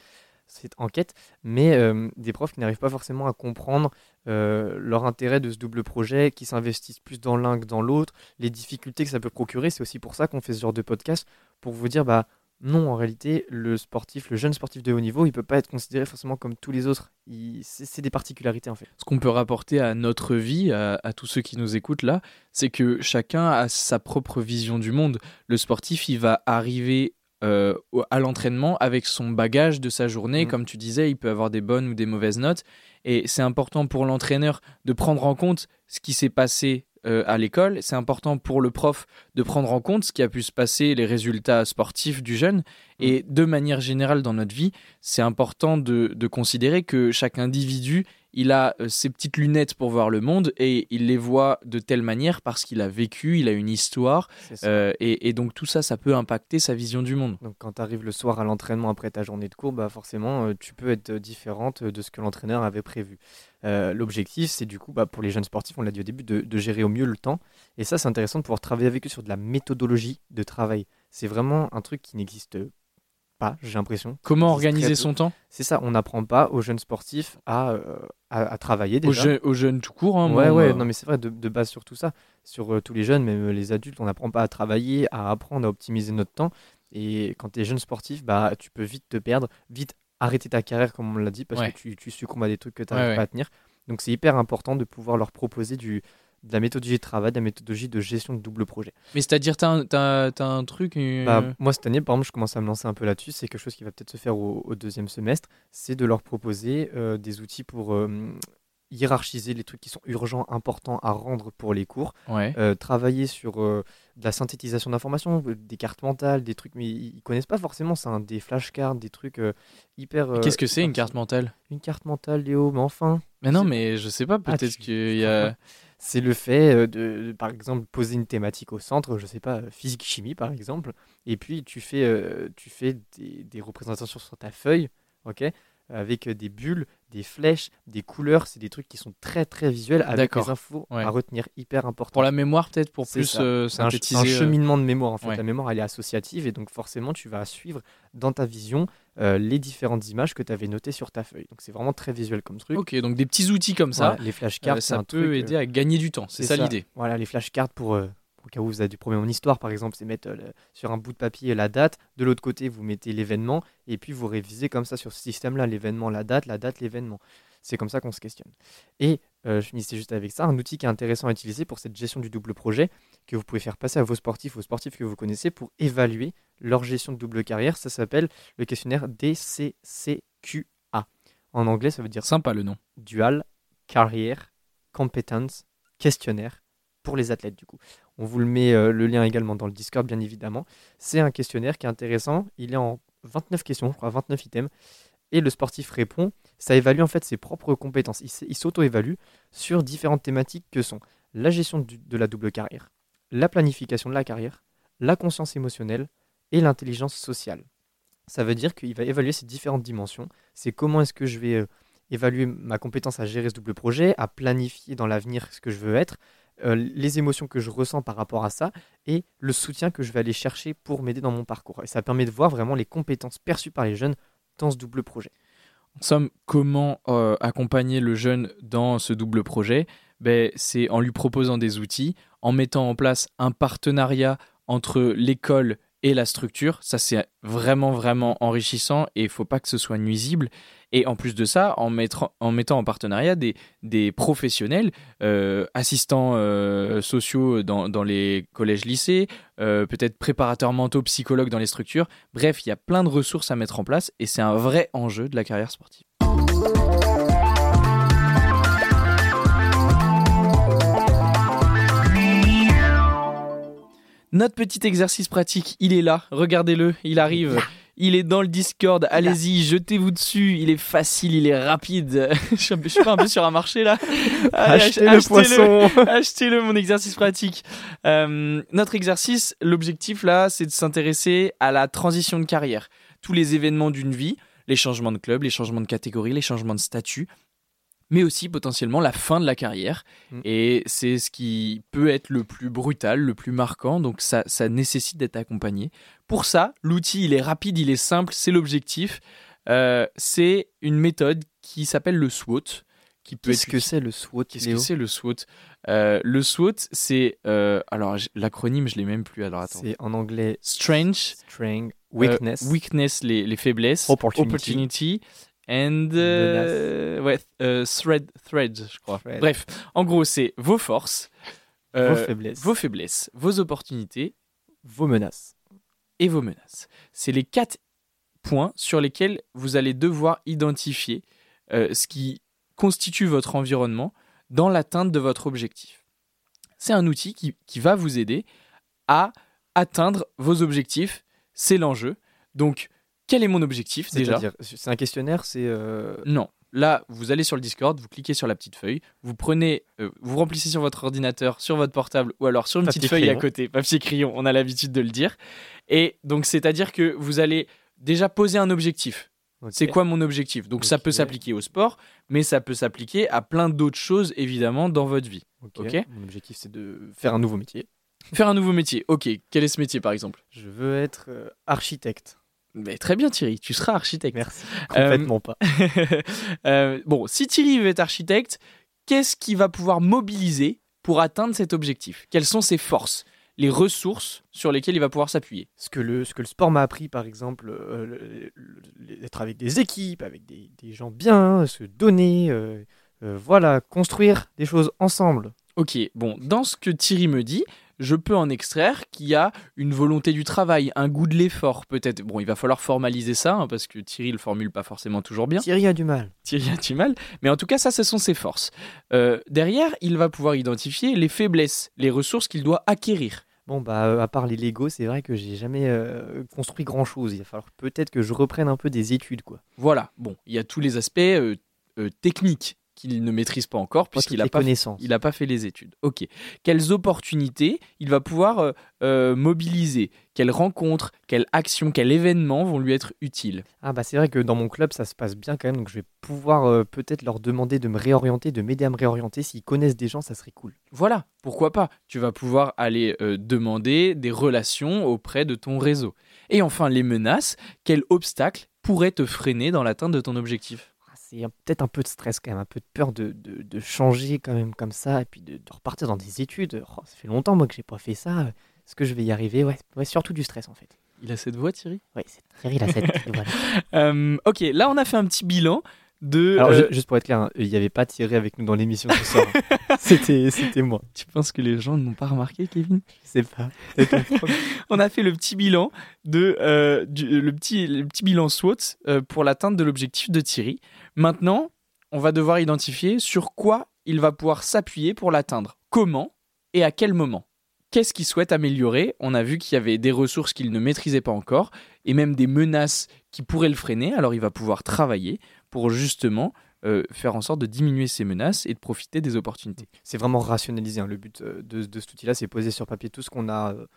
cette enquête mais euh, des profs qui n'arrivent pas forcément à comprendre euh, leur intérêt de ce double projet, qui s'investissent plus dans l'un que dans l'autre, les difficultés que ça peut procurer. C'est aussi pour ça qu'on fait ce genre de podcast, pour vous dire, bah non, en réalité, le sportif, le jeune sportif de haut niveau, il peut pas être considéré forcément comme tous les autres. C'est des particularités en fait.
Ce qu'on peut rapporter à notre vie, à, à tous ceux qui nous écoutent là, c'est que chacun a sa propre vision du monde. Le sportif, il va arriver euh, à l'entraînement avec son bagage de sa journée.
Mhm.
Comme tu disais, il peut avoir des bonnes ou des mauvaises notes. Et c'est important pour l'entraîneur de prendre en compte ce qui s'est passé euh, à l'école. C'est important pour le prof de prendre en compte ce qui a pu se passer, les résultats sportifs du jeune. Et de manière générale dans notre vie, c'est important de, de considérer que chaque individu, il a euh, ses petites lunettes pour voir le monde et il les voit de telle manière parce qu'il a vécu, il a une histoire. Euh, et, et donc tout ça, ça peut impacter sa vision du monde.
Donc quand tu arrives le soir à l'entraînement après ta journée de cours, bah forcément euh, tu peux être différente de ce que l'entraîneur avait prévu. Euh, L'objectif c'est du coup bah, pour les jeunes sportifs, on l'a dit au début, de, de gérer au mieux le temps. Et ça c'est intéressant de pouvoir travailler avec eux sur de la méthodologie de travail. C'est vraiment un truc qui n'existe pas, j'ai l'impression.
Comment organiser son temps?
C'est ça, on n'apprend pas aux jeunes sportifs à, euh, à, à travailler
aux,
déjà.
jeunes- aux jeunes tout court. hein,
Ouais, ouais,
moi.
non, mais c'est vrai, de, de base sur tout ça, sur euh, tous les jeunes, même euh, les adultes, on n'apprend pas à travailler, à apprendre, à optimiser notre temps. Et quand tu es jeune sportif, bah, tu peux vite te perdre, vite arrêter ta carrière, comme on l'a dit, parce
Ouais.
que tu, tu succombes à des trucs que tu n'arrives
Ouais,
pas à tenir. Donc c'est hyper important de pouvoir leur proposer du, de la méthodologie de travail, de la méthodologie de gestion de double projet.
Mais c'est-à-dire, t'as- t'as un truc. euh,
Bah, moi, cette année, par exemple, je commence à me lancer un peu là-dessus. C'est quelque chose qui va peut-être se faire au, au deuxième semestre. C'est de leur proposer euh, des outils pour euh, hiérarchiser les trucs qui sont urgents, importants à rendre pour les cours.
ouais.
Travailler sur de la synthétisation d'informations, des cartes mentales, des trucs, mais ils, ils connaissent pas forcément ça, hein, des flashcards, des trucs hyper.
Qu'est-ce que c'est une carte mentale?
Une carte mentale, Léo, mais enfin.
Mais non, mais je sais pas,
Ah,
peut-être
tu-
qu'il y a.
C'est le fait euh, de, par exemple, poser une thématique au centre, je sais pas, euh, physique-chimie par exemple, et puis tu fais, euh, des représentations sur ta feuille, ok, avec euh, des bulles, des flèches, des couleurs, c'est des trucs qui sont très très visuels avec des infos
Ouais.
à retenir hyper importantes.
Pour la mémoire, peut-être, pour plus
ça.
euh,
un, ch-
synthétiser.
un
euh,
cheminement de mémoire en fait.
ouais.
La mémoire elle est associative et donc forcément tu vas suivre dans ta vision euh, les différentes images que tu avais notées sur ta feuille. Donc c'est vraiment très visuel comme truc.
Ok, donc des petits outils comme ça,
les flashcards,
euh, ça
un
peut
truc,
aider à gagner du temps. C'est ça, l'idée.
Voilà, les flashcards pour au cas où vous avez du problème en histoire par exemple, c'est mettre euh, le- sur un bout de papier la date, de l'autre côté vous mettez l'événement et puis vous révisez comme ça sur ce système-là l'événement, la date, la date, l'événement. C'est comme ça qu'on se questionne. Et euh, je finissais juste avec ça, un outil qui est intéressant à utiliser pour cette gestion du double projet, que vous pouvez faire passer à vos sportifs, aux sportifs que vous connaissez, pour évaluer leur gestion de double carrière. Ça s'appelle le questionnaire DCCQA. En anglais, ça veut dire
Sympa le nom.
Dual Career Competence Questionnaire pour les athlètes du coup. On vous le met euh, le lien également dans le Discord bien évidemment. C'est un questionnaire qui est intéressant, il est en 29 questions, je crois 29 items et le sportif répond, ça évalue en fait ses propres compétences. Il, s'auto-évalue sur différentes thématiques que sont la gestion de la double carrière, la planification de la carrière, la conscience émotionnelle et l'intelligence sociale. Ça veut dire qu'il va évaluer ces différentes dimensions. C'est comment est-ce que je vais euh, évaluer ma compétence à gérer ce double projet, à planifier dans l'avenir ce que je veux être, euh, les émotions que je ressens par rapport à ça et le soutien que je vais aller chercher pour m'aider dans mon parcours. Et ça permet de voir vraiment les compétences perçues par les jeunes dans ce double projet.
En somme, comment euh, accompagner le jeune dans ce double projet? Ben, C'est en lui proposant des outils, en mettant en place un partenariat entre l'école et la structure. Ça, c'est vraiment, vraiment enrichissant et il faut pas que ce soit nuisible. Et en plus de ça, en, mettant en partenariat des, professionnels, euh, assistants euh, sociaux dans, les collèges-lycées, euh, peut-être préparateurs mentaux, psychologues dans les structures. Bref, il y a plein de ressources à mettre en place et c'est un vrai enjeu de la carrière sportive. Notre petit exercice pratique, il est là, regardez-le, il arrive. Il est dans le Discord, allez-y, jetez-vous dessus, il est facile, il est rapide. je suis pas un peu sur un marché là Allez,
Achetez le poisson
Achetez-le, mon exercice pratique. Euh, notre exercice, l'objectif là, c'est de s'intéresser à la transition de carrière. Tous les événements d'une vie, les changements de club, les changements de catégorie, les changements de statut, mais aussi potentiellement la fin de la carrière.
Mm.
Et c'est ce qui peut être le plus brutal, le plus marquant, donc ça, ça nécessite d'être accompagné. Pour ça, l'outil, il est rapide, il est simple, c'est l'objectif. Euh, c'est une méthode qui s'appelle le SWOT. Qui peut
Qu'est-ce
être
que c'est le SWOT
Qu'est-ce que c'est le SWOT? Euh, Le SWOT, c'est. euh, alors, l'acronyme, je l'ai même plus. Alors, attends.
C'est en anglais
Strange,
strength,
euh,
weakness,
weakness, les, les faiblesses.
Opportunity.
opportunity, and. euh, ouais, euh, thread, thread, je crois.
Thread.
Bref, en gros, c'est vos forces, euh,
vos faiblesses,
vos faiblesses, vos opportunités
vos menaces.
et vos menaces. C'est les quatre points sur lesquels vous allez devoir identifier euh, ce qui constitue votre environnement dans l'atteinte de votre objectif. C'est un outil qui, qui va vous aider à atteindre vos objectifs. C'est l'enjeu. Donc, quel est mon objectif déjà
c'est un questionnaire, c'est euh,
Non. Là, vous allez sur le Discord, vous cliquez sur la petite feuille, vous prenez, euh, vous remplissez sur votre ordinateur, sur votre portable ou alors sur une
Papier
petite feuille à côté, papier crayon, on a l'habitude de le dire. Et donc, c'est-à-dire que vous allez déjà poser un objectif. C'est quoi mon objectif? Donc, ça peut s'appliquer au sport, mais ça peut s'appliquer à plein d'autres choses, évidemment, dans votre vie.
Ok.
ok?
Mon objectif, c'est de faire un nouveau métier.
Faire un nouveau métier. Ok, quel est ce métier, par exemple?
Je veux être euh, architecte.
Mais Très bien, Thierry, tu seras architecte.
Merci.
Euh,
Complètement pas.
Euh, bon, si Thierry veut être architecte, qu'est-ce qu'il va pouvoir mobiliser pour atteindre cet objectif? Quelles sont ses forces Les ressources sur lesquelles il va pouvoir s'appuyer?
Ce que le, ce que le sport m'a appris, par exemple, euh, le- le- le- être avec des équipes, avec des, des gens bien, se donner, euh, euh, voilà, construire des choses ensemble.
Ok, bon, dans ce que Thierry me dit, je peux en extraire qu'il y a une volonté du travail, un goût de l'effort peut-être. Bon, il va falloir formaliser ça, hein, parce que Thierry le formule pas forcément toujours bien.
Thierry a du mal.
Thierry a du mal, mais en tout cas, ça, ce sont ses forces. Euh, derrière, il va pouvoir identifier les faiblesses, les ressources qu'il doit acquérir.
Bon, bah, euh, à part les Lego, c'est vrai que j'ai jamais euh, construit grand chose. Il va falloir peut-être que je reprenne un peu des études, quoi.
Voilà, bon, il y a tous les aspects euh, techniques qu'il ne maîtrise pas encore, puisqu'il n'a pas. Il pas fait les études. Ok. Quelles opportunités il va pouvoir euh, euh, mobiliser? Quelles rencontres, quelles actions, quels événements vont lui être utiles?
Ah bah c'est vrai que dans mon club ça se passe bien quand même, donc je vais pouvoir euh, peut-être leur demander de me réorienter, de m'aider à me réorienter. S'ils connaissent des gens, ça serait cool.
Voilà, pourquoi pas? Tu vas pouvoir aller euh, demander des relations auprès de ton réseau. Et enfin, les menaces. Quels obstacles pourraient te freiner dans l'atteinte de ton objectif?
C'est peut-être un peu de stress quand même, un peu de peur de, de- de changer quand même comme ça, et puis de, de repartir dans des études. Oh, ça fait longtemps moi que j'ai pas fait ça. Est-ce que je vais y arriver? Ouais, ouais, surtout du stress en fait.
Il a cette voix, Thierry?
C'est Thierry la cette. voilà.
Euh, ok, là on a fait un petit bilan. De.
Alors,
euh,
ju- juste pour être clair, hein, il n'y avait pas Thierry avec nous dans l'émission ce soir. c'était, c'était moi.
Tu penses que les gens n'ont pas remarqué, Kevin?
Je sais pas.
On a fait le petit bilan de euh, du- le petit le petit bilan SWOT euh, pour l'atteinte de l'objectif de Thierry. Maintenant, on va devoir identifier sur quoi il va pouvoir s'appuyer pour l'atteindre. Comment et à quel moment? Qu'est-ce qu'il souhaite améliorer? On a vu qu'il y avait des ressources qu'il ne maîtrisait pas encore et même des menaces qui pourraient le freiner. Alors il va pouvoir travailler pour justement euh, faire en sorte de diminuer ces menaces et de profiter des opportunités.
C'est vraiment rationalisé. hein. Le but euh, de, de cet outil-là, c'est poser sur papier tout ce qu'on a, euh,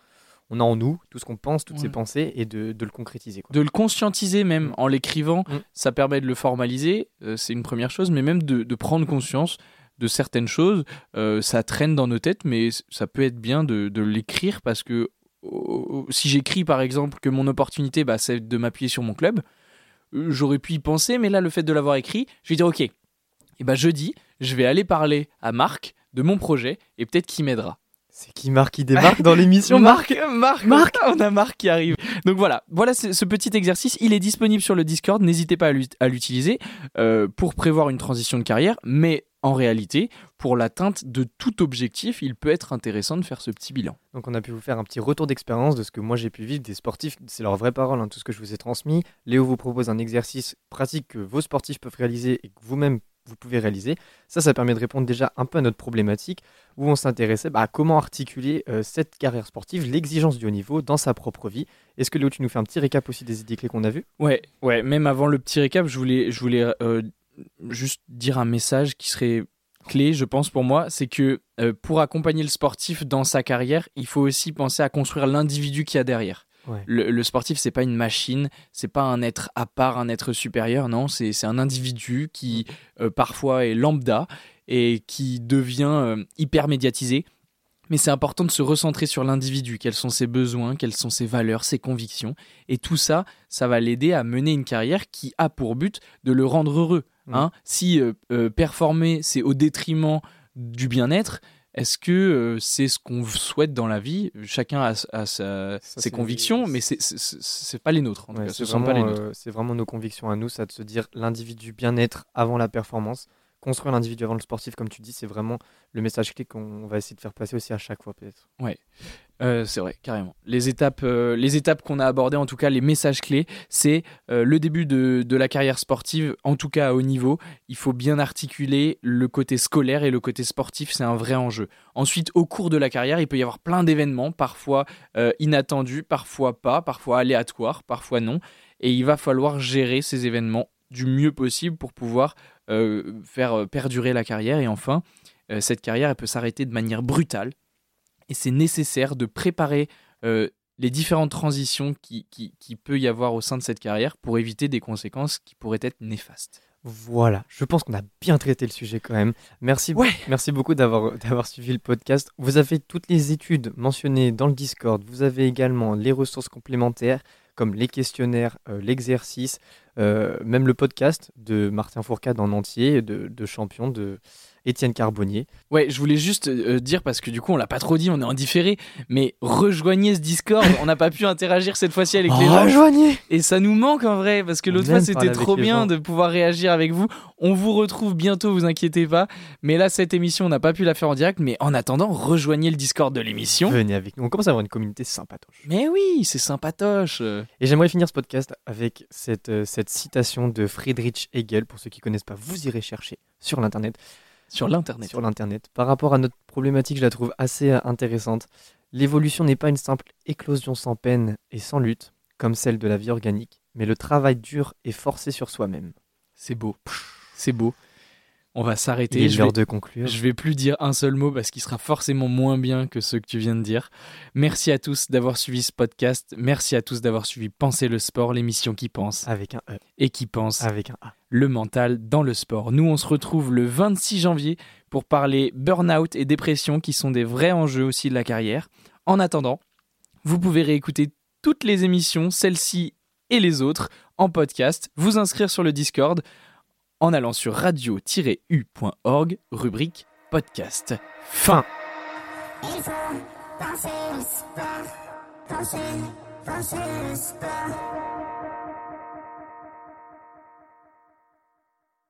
on a en nous, tout ce qu'on pense, toutes ses pensées, et de, de le concrétiser. quoi.
de le conscientiser même
Mm.
en l'écrivant,
Mm.
ça permet de le formaliser, euh, c'est une première chose, mais même de, de prendre conscience de certaines choses, euh, ça traîne dans nos têtes, mais ça peut être bien de, de l'écrire parce que oh, si j'écris par exemple que mon opportunité, bah, c'est de m'appuyer sur mon club, j'aurais pu y penser, mais là le fait de l'avoir écrit, je vais dire ok, et bah jeudi, je vais aller parler à Marc de mon projet et peut-être qu'il m'aidera.
C'est qui Marc qui débarque dans l'émission Marc
Marc, Marc, on a Marc qui arrive. Donc voilà, voilà ce, petit exercice. Il est disponible sur le Discord. N'hésitez pas à l'utiliser euh, pour prévoir une transition de carrière. Mais en réalité, pour l'atteinte de tout objectif, il peut être intéressant de faire ce petit bilan.
Donc on a pu vous faire un petit retour d'expérience de ce que moi j'ai pu vivre des sportifs, c'est leur vraie parole, hein, tout ce que je vous ai transmis. Léo vous propose un exercice pratique que vos sportifs peuvent réaliser et que vous-même vous pouvez réaliser. Ça, ça permet de répondre déjà un peu à notre problématique où on s'intéressait bah, à comment articuler euh, cette carrière sportive, l'exigence du haut niveau dans sa propre vie. Est-ce que Léo, tu nous fais un petit récap aussi des idées clés qu'on a vues?
Ouais, ouais. Même avant le petit récap, je voulais, je voulais euh, juste dire un message qui serait clé, je pense pour moi, c'est que euh, pour accompagner le sportif dans sa carrière, il faut aussi penser à construire l'individu qu'il y a derrière.
Ouais.
Le, le sportif, c'est pas une machine, c'est pas un être à part, un être supérieur, non, c'est un individu qui euh, parfois est lambda et qui devient euh, hyper médiatisé. Mais c'est important de se recentrer sur l'individu, quels sont ses besoins, quelles sont ses valeurs, ses convictions. Et tout ça, ça va l'aider à mener une carrière qui a pour but de le rendre heureux.
Mm.
hein. Si euh, euh, performer, c'est au détriment du bien-être, est-ce que euh, c'est ce qu'on souhaite dans la vie? Chacun a, a sa-
Ça,
ses convictions, mais c'est- pas les nôtres. En tout
Ouais,
cas,
c'est
ce sont pas les
vraiment,
nôtres.
euh, c'est vraiment nos convictions à nous, ça de se dire l'individu bien-être avant la performance. Construire l'individu avant le sportif, comme tu dis, c'est vraiment le message clé qu'on va essayer de faire passer aussi à chaque fois, peut-être.
Euh, c'est vrai, carrément. Les étapes, euh, étapes qu'on a abordées, en tout cas, les messages clés, c'est euh, le début de, de la carrière sportive, en tout cas à haut niveau. Il faut bien articuler le côté scolaire et le côté sportif, c'est un vrai enjeu. Ensuite, au cours de la carrière, il peut y avoir plein d'événements, parfois euh, inattendus, parfois pas, parfois aléatoires, parfois non. Et il va falloir gérer ces événements du mieux possible pour pouvoir faire euh, perdurer la carrière. Et enfin, euh, cette carrière, elle peut s'arrêter de manière brutale et c'est nécessaire de préparer euh, les différentes transitions qui, qui, qui peut y avoir au sein de cette carrière pour éviter des conséquences qui pourraient être néfastes.
Voilà, je pense qu'on a bien traité le sujet quand même. Merci,
Ouais.
merci beaucoup d'avoir d'avoir suivi le podcast. Vous avez toutes les études mentionnées dans le Discord. Vous avez également les ressources complémentaires comme les questionnaires, euh, l'exercice, euh, même le podcast de Martin Fourcade en entier, de, de champion de Étienne Carbonnier.
Ouais, je voulais juste euh, dire, parce que du coup on l'a pas trop dit, on est en différé, mais rejoignez ce Discord, on n'a pas pu interagir cette fois-ci avec les gens.
Rejoignez
Et ça nous manque en vrai, parce que l'autre fois c'était trop bien de pouvoir réagir avec vous. On vous retrouve bientôt, vous inquiétez pas. Mais là, cette émission, on n'a pas pu la faire en direct, mais en attendant, rejoignez le Discord de l'émission.
Venez avec nous. On commence à avoir une communauté sympatoche.
Mais oui, c'est sympatoche.
Et j'aimerais finir ce podcast avec cette, euh, cette citation de Friedrich Hegel. Pour ceux qui connaissent pas, vous irez chercher sur l'internet.
Sur l'internet.
Sur l'internet. Par rapport à notre problématique, je la trouve assez euh, intéressante. L'évolution n'est pas une simple éclosion sans peine et sans lutte, comme celle de la vie organique, mais le travail dur et forcé sur soi-même.
C'est beau. C'est beau. On va
Il
s'arrêter.
est
Je
l'heure
vais,
de conclure.
je vais plus dire un seul mot parce qu'il sera forcément moins bien que ceux que tu viens de dire. Merci à tous d'avoir suivi ce podcast. Merci à tous d'avoir suivi Penser le sport, l'émission qui pense
Avec un E.
et qui pense
Avec un A.
le mental dans le sport. Nous, on se retrouve le 26 janvier pour parler burn-out et dépression qui sont des vrais enjeux aussi de la carrière. En attendant, vous pouvez réécouter toutes les émissions, celles-ci et les autres, en podcast, vous inscrire sur le Discord en allant sur radio-u.org, rubrique podcast. Fin.
Il faut penser le sport, penser, penser le sport.